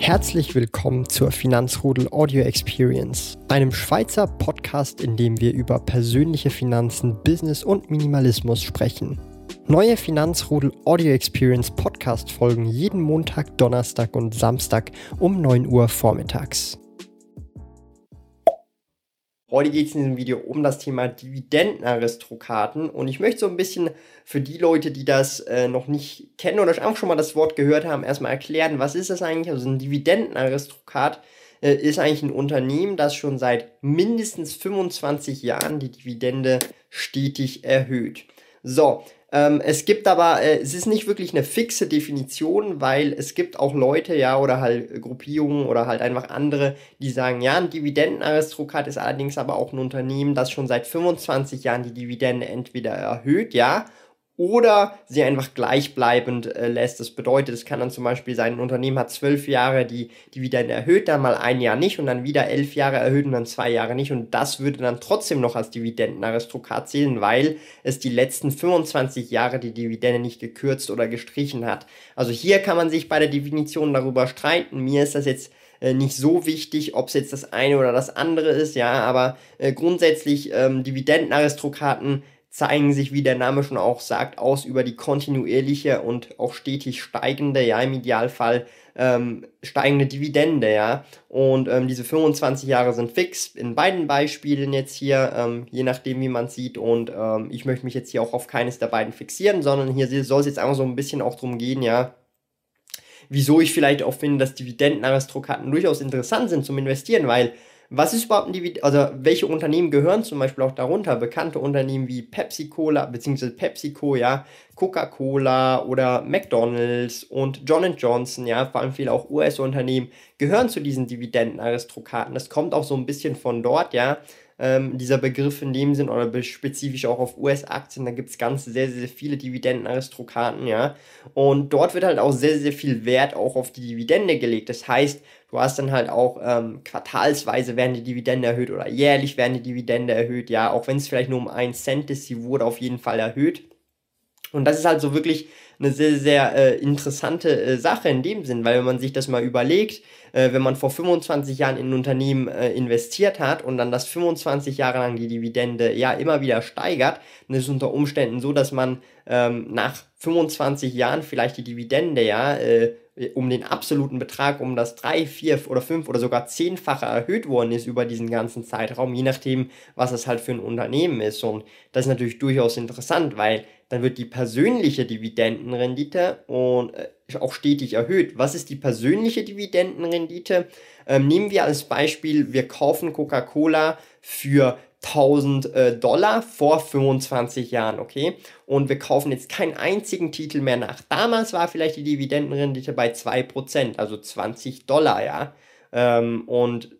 Herzlich willkommen zur Finanzrudel Audio Experience, einem Schweizer Podcast, in dem wir über persönliche Finanzen, Business und Minimalismus sprechen. Neue Finanzrudel Audio Experience Podcast folgen jeden Montag, Donnerstag und Samstag um 9 Uhr vormittags. Heute geht es in diesem Video um das Thema Dividendenaristokraten und ich möchte so ein bisschen für die Leute, die das äh, noch nicht kennen oder einfach schon mal das Wort gehört haben, erstmal erklären, was ist das eigentlich? Also ein Dividendenaristokrat äh, ist eigentlich ein Unternehmen, das schon seit mindestens 25 Jahren die Dividende stetig erhöht. So, ähm, es gibt aber, äh, es ist nicht wirklich eine fixe Definition, weil es gibt auch Leute, ja, oder halt Gruppierungen oder halt einfach andere, die sagen, ja, ein Dividendenaristokrat ist allerdings aber auch ein Unternehmen, das schon seit 25 Jahren die Dividende entweder erhöht, ja, oder sie einfach gleichbleibend äh, lässt. Das bedeutet, es kann dann zum Beispiel sein, ein Unternehmen hat zwölf Jahre die Dividende erhöht, dann mal ein Jahr nicht und dann wieder elf Jahre erhöht und dann zwei Jahre nicht und das würde dann trotzdem noch als Dividendenaristokrat zählen, weil es die letzten 25 Jahre die Dividende nicht gekürzt oder gestrichen hat. Also hier kann man sich bei der Definition darüber streiten. Mir ist das jetzt äh, nicht so wichtig, ob es jetzt das eine oder das andere ist, ja, aber äh, grundsätzlich ähm, Dividendenaristokraten zeigen sich, wie der Name schon auch sagt, aus über die kontinuierliche und auch stetig steigende, ja, im Idealfall ähm, steigende Dividende, ja. Und ähm, diese 25 Jahre sind fix in beiden Beispielen jetzt hier, ähm, je nachdem, wie man sieht. Und ähm, ich möchte mich jetzt hier auch auf keines der beiden fixieren, sondern hier soll es jetzt einfach so ein bisschen auch drum gehen, ja. Wieso ich vielleicht auch finde, dass Dividendenaristokraten durchaus interessant sind zum Investieren, weil was ist überhaupt ein Dividend, also welche Unternehmen gehören zum Beispiel auch darunter? Bekannte Unternehmen wie Pepsi-Cola, beziehungsweise PepsiCo, ja, Coca-Cola oder McDonalds und John Johnson, ja, vor allem viele auch US-Unternehmen gehören zu diesen Dividendenaristokraten. Das kommt auch so ein bisschen von dort, ja ähm, dieser Begriff in dem Sinn oder spezifisch auch auf US-Aktien, da gibt es ganz sehr, sehr viele Dividendenaristokraten, ja. Und dort wird halt auch sehr, sehr viel Wert auch auf die Dividende gelegt. Das heißt, du hast dann halt auch ähm, quartalsweise werden die Dividende erhöht oder jährlich werden die Dividende erhöht, ja. Auch wenn es vielleicht nur um einen Cent ist, sie wurde auf jeden Fall erhöht. Und das ist halt so wirklich eine sehr, sehr äh, interessante äh, Sache in dem Sinn, weil wenn man sich das mal überlegt, äh, wenn man vor 25 Jahren in ein Unternehmen äh, investiert hat und dann das 25 Jahre lang die Dividende ja immer wieder steigert, dann ist es unter Umständen so, dass man ähm, nach 25 Jahren vielleicht die Dividende ja äh, um den absoluten Betrag um das 3, 4 oder 5 oder sogar 10-fache erhöht worden ist über diesen ganzen Zeitraum, je nachdem, was es halt für ein Unternehmen ist. Und das ist natürlich durchaus interessant, weil dann wird die persönliche Dividendenrendite und äh, auch stetig erhöht. Was ist die persönliche Dividendenrendite? Ähm, nehmen wir als Beispiel, wir kaufen Coca-Cola für 1000 äh, Dollar vor 25 Jahren, okay? Und wir kaufen jetzt keinen einzigen Titel mehr nach. Damals war vielleicht die Dividendenrendite bei 2%, also 20 Dollar, ja? Ähm, und,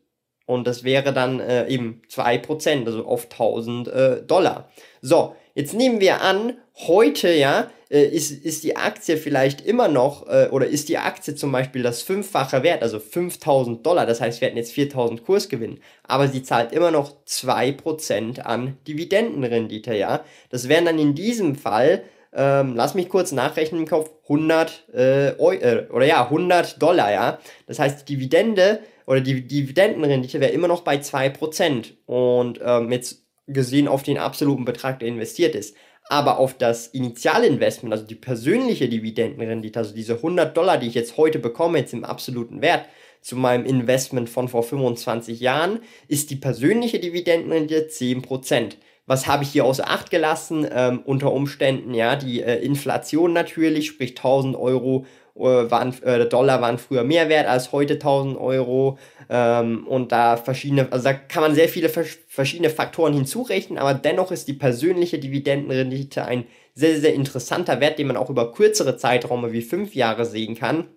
und das wäre dann äh, eben 2%, also auf 1000 äh, Dollar. So, Jetzt nehmen wir an, heute ja, äh, ist, ist die Aktie vielleicht immer noch, äh, oder ist die Aktie zum Beispiel das fünffache Wert, also 5000 Dollar, das heißt, wir hätten jetzt 4000 Kursgewinn, aber sie zahlt immer noch 2% an Dividendenrendite, ja. Das wären dann in diesem Fall, ähm, lass mich kurz nachrechnen im Kopf, 100, äh, äh, oder ja, 100 Dollar, ja. Das heißt, die Dividende oder die Dividendenrendite wäre immer noch bei 2%. Und ähm, jetzt gesehen auf den absoluten Betrag, der investiert ist. Aber auf das Initialinvestment, also die persönliche Dividendenrendite, also diese 100 Dollar, die ich jetzt heute bekomme, jetzt im absoluten Wert, zu meinem Investment von vor 25 Jahren, ist die persönliche Dividendenrendite 10%. Was habe ich hier außer Acht gelassen? Ähm, unter Umständen, ja, die äh, Inflation natürlich, sprich 1000 Euro waren, äh, Dollar waren früher mehr wert als heute 1000 Euro. Ähm, und da verschiedene, also da kann man sehr viele verschiedene Faktoren hinzurechnen, aber dennoch ist die persönliche Dividendenrendite ein sehr, sehr interessanter Wert, den man auch über kürzere Zeiträume wie fünf Jahre sehen kann.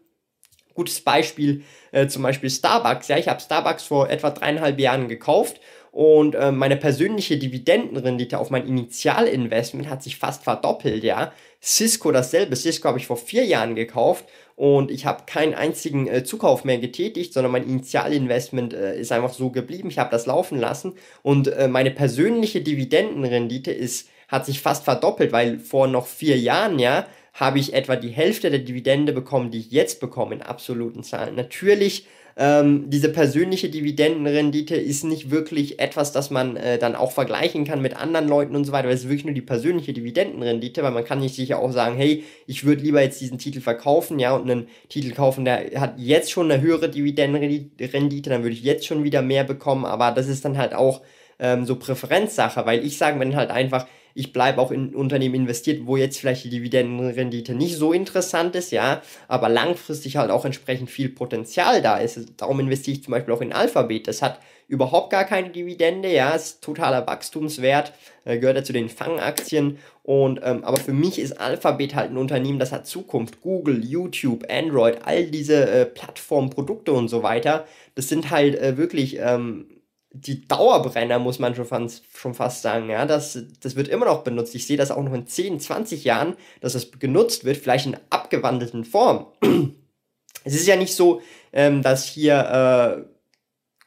Gutes Beispiel, äh, zum Beispiel Starbucks. Ja, ich habe Starbucks vor etwa dreieinhalb Jahren gekauft und äh, meine persönliche Dividendenrendite auf mein Initialinvestment hat sich fast verdoppelt, ja. Cisco dasselbe. Cisco habe ich vor vier Jahren gekauft und ich habe keinen einzigen äh, Zukauf mehr getätigt, sondern mein Initialinvestment äh, ist einfach so geblieben. Ich habe das laufen lassen und äh, meine persönliche Dividendenrendite ist hat sich fast verdoppelt, weil vor noch vier Jahren, ja, habe ich etwa die Hälfte der Dividende bekommen, die ich jetzt bekomme in absoluten Zahlen. Natürlich ähm, diese persönliche Dividendenrendite ist nicht wirklich etwas, das man äh, dann auch vergleichen kann mit anderen Leuten und so weiter, weil es ist wirklich nur die persönliche Dividendenrendite, weil man kann nicht sicher auch sagen, hey, ich würde lieber jetzt diesen Titel verkaufen, ja, und einen Titel kaufen, der hat jetzt schon eine höhere Dividendenrendite, dann würde ich jetzt schon wieder mehr bekommen, aber das ist dann halt auch ähm, so Präferenzsache, weil ich sage, wenn halt einfach ich bleibe auch in Unternehmen investiert, wo jetzt vielleicht die Dividendenrendite nicht so interessant ist, ja, aber langfristig halt auch entsprechend viel Potenzial da ist. Darum investiere ich zum Beispiel auch in Alphabet. Das hat überhaupt gar keine Dividende, ja, ist totaler Wachstumswert, äh, gehört ja zu den Fangaktien. Und ähm, aber für mich ist Alphabet halt ein Unternehmen, das hat Zukunft. Google, YouTube, Android, all diese äh, Plattformen, Produkte und so weiter, das sind halt äh, wirklich ähm, die Dauerbrenner, muss man schon fast, schon fast sagen. Ja, das, das wird immer noch benutzt. Ich sehe das auch noch in 10, 20 Jahren, dass es genutzt wird, vielleicht in abgewandelten Form. es ist ja nicht so, ähm, dass hier äh,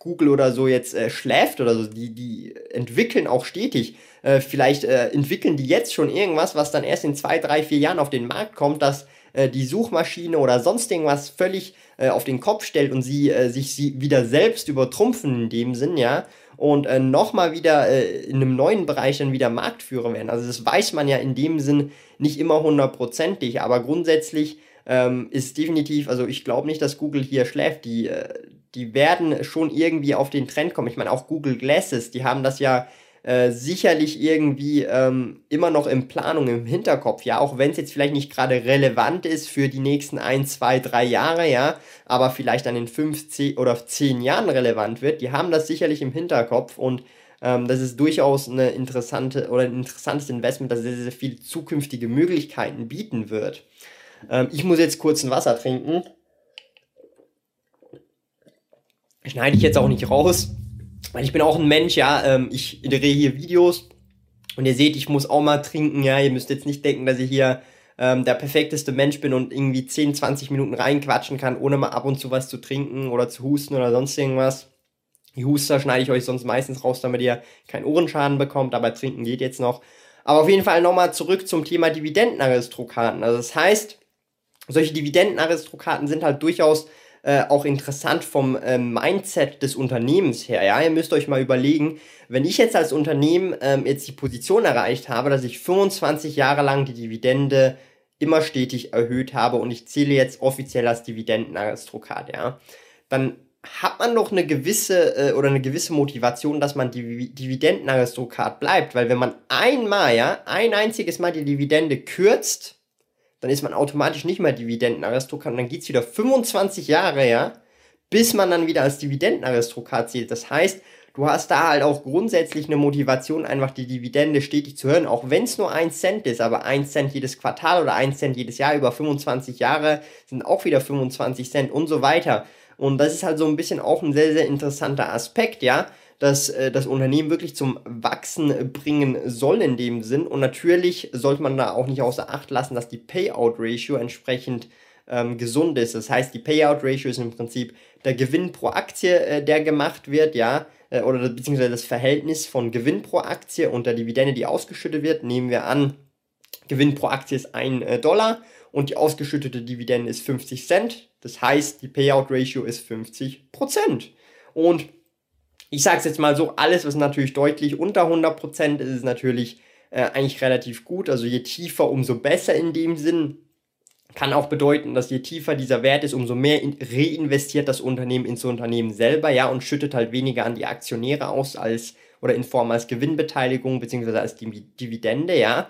Google oder so jetzt äh, schläft oder so. Die, die entwickeln auch stetig. Äh, vielleicht äh, entwickeln die jetzt schon irgendwas, was dann erst in zwei, drei, vier Jahren auf den Markt kommt, dass äh, die Suchmaschine oder sonst irgendwas völlig äh, auf den Kopf stellt und sie äh, sich sie wieder selbst übertrumpfen in dem Sinn, ja, und äh, nochmal wieder äh, in einem neuen Bereich dann wieder Marktführer werden. Also das weiß man ja in dem Sinn nicht immer hundertprozentig, aber grundsätzlich ähm, ist definitiv, also ich glaube nicht, dass Google hier schläft, die, äh, die werden schon irgendwie auf den Trend kommen. Ich meine, auch Google Glasses, die haben das ja äh, sicherlich irgendwie ähm, immer noch in Planung im Hinterkopf, ja, auch wenn es jetzt vielleicht nicht gerade relevant ist für die nächsten ein, zwei, drei Jahre, ja, aber vielleicht dann in fünf, zehn oder zehn Jahren relevant wird, die haben das sicherlich im Hinterkopf und ähm, das ist durchaus eine interessante oder ein interessantes Investment, das sehr, sehr viele zukünftige Möglichkeiten bieten wird. Ähm, ich muss jetzt kurz ein Wasser trinken. Schneide ich jetzt auch nicht raus. Weil ich bin auch ein Mensch, ja, ähm, ich drehe hier Videos und ihr seht, ich muss auch mal trinken, ja, ihr müsst jetzt nicht denken, dass ich hier ähm, der perfekteste Mensch bin und irgendwie 10, 20 Minuten reinquatschen kann, ohne mal ab und zu was zu trinken oder zu husten oder sonst irgendwas. Die Huster schneide ich euch sonst meistens raus, damit ihr keinen Ohrenschaden bekommt, aber trinken geht jetzt noch. Aber auf jeden Fall nochmal zurück zum Thema Dividendenaristokraten. Also das heißt, solche Dividendenaristokraten sind halt durchaus äh, auch interessant vom äh, Mindset des Unternehmens her. Ja, ihr müsst euch mal überlegen, wenn ich jetzt als Unternehmen ähm, jetzt die Position erreicht habe, dass ich 25 Jahre lang die Dividende immer stetig erhöht habe und ich zähle jetzt offiziell als Dividendenaristokrat, ja, dann hat man doch eine gewisse äh, oder eine gewisse Motivation, dass man Div Dividendenaristokrat bleibt, weil wenn man einmal, ja, ein einziges Mal die Dividende kürzt, dann ist man automatisch nicht mehr Dividendenaristokrat und dann geht es wieder 25 Jahre, ja, bis man dann wieder als Dividendenaristokrat zählt. Das heißt, du hast da halt auch grundsätzlich eine Motivation, einfach die Dividende stetig zu hören, auch wenn es nur ein Cent ist, aber ein Cent jedes Quartal oder ein Cent jedes Jahr über 25 Jahre sind auch wieder 25 Cent und so weiter. Und das ist halt so ein bisschen auch ein sehr, sehr interessanter Aspekt, ja dass äh, das Unternehmen wirklich zum Wachsen bringen soll in dem Sinn. Und natürlich sollte man da auch nicht außer Acht lassen, dass die Payout-Ratio entsprechend ähm, gesund ist. Das heißt, die Payout-Ratio ist im Prinzip der Gewinn pro Aktie, äh, der gemacht wird, ja, äh, oder beziehungsweise das Verhältnis von Gewinn pro Aktie und der Dividende, die ausgeschüttet wird. Nehmen wir an, Gewinn pro Aktie ist 1 äh, Dollar und die ausgeschüttete Dividende ist 50 Cent. Das heißt, die Payout-Ratio ist 50 Prozent. Und ich sage es jetzt mal so, alles, was natürlich deutlich unter 100% ist, ist natürlich äh, eigentlich relativ gut. Also je tiefer, umso besser in dem Sinn. Kann auch bedeuten, dass je tiefer dieser Wert ist, umso mehr reinvestiert das Unternehmen ins Unternehmen selber, ja, und schüttet halt weniger an die Aktionäre aus als oder in Form als Gewinnbeteiligung beziehungsweise als Dividende, ja.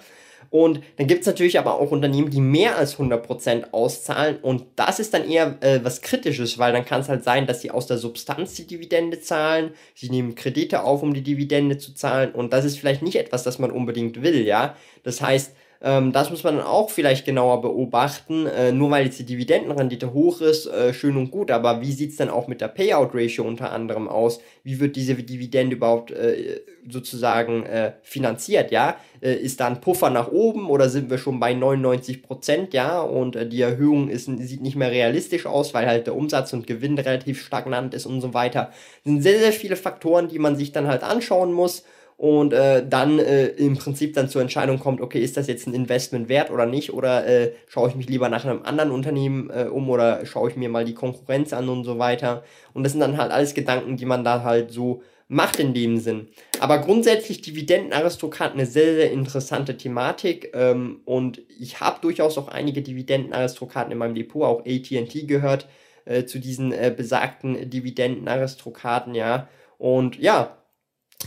Und dann gibt es natürlich aber auch Unternehmen, die mehr als 100% auszahlen. Und das ist dann eher äh, was Kritisches, weil dann kann es halt sein, dass sie aus der Substanz die Dividende zahlen. Sie nehmen Kredite auf, um die Dividende zu zahlen. Und das ist vielleicht nicht etwas, das man unbedingt will, ja. Das heißt, ähm, das muss man dann auch vielleicht genauer beobachten. Äh, nur weil jetzt die Dividendenrendite hoch ist, äh, schön und gut, aber wie sieht es dann auch mit der Payout-Ratio unter anderem aus? Wie wird diese Dividende überhaupt äh, sozusagen äh, finanziert, ja? Äh, ist da ein Puffer nach oben oder sind wir schon bei 99 Prozent, ja? Und äh, die Erhöhung ist, sieht nicht mehr realistisch aus, weil halt der Umsatz und Gewinn relativ stagnant ist und so weiter. Das sind sehr, sehr viele Faktoren, die man sich dann halt anschauen muss und äh, dann äh, im Prinzip dann zur Entscheidung kommt, okay, ist das jetzt ein Investment wert oder nicht oder äh, schaue ich mich lieber nach einem anderen Unternehmen äh, um oder schaue ich mir mal die Konkurrenz an und so weiter. Und das sind dann halt alles Gedanken, die man da halt so macht in dem Sinn. Aber grundsätzlich Dividendenaristokrat eine sehr, sehr interessante Thematik ähm, und ich habe durchaus auch einige Dividendenaristokraten in meinem Depot, auch AT&T gehört äh, zu diesen äh, besagten Dividendenaristokraten, ja. Und ja,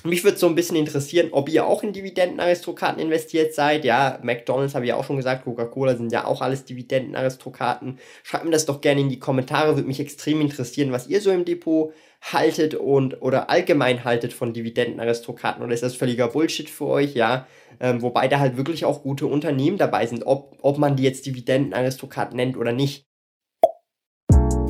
mich würde so ein bisschen interessieren, ob ihr auch in Dividendenaristokraten investiert seid. Ja, McDonalds habe ich auch schon gesagt, Coca-Cola sind ja auch alles Dividendenaristokraten. Schreibt mir das doch gerne in die Kommentare, würde mich extrem interessieren, was ihr so im Depot haltet und oder allgemein haltet von Dividendenaristokraten oder ist das völliger Bullshit für euch, ja? Ähm, wobei da halt wirklich auch gute Unternehmen dabei sind, ob, ob man die jetzt Dividendenaristokraten nennt oder nicht.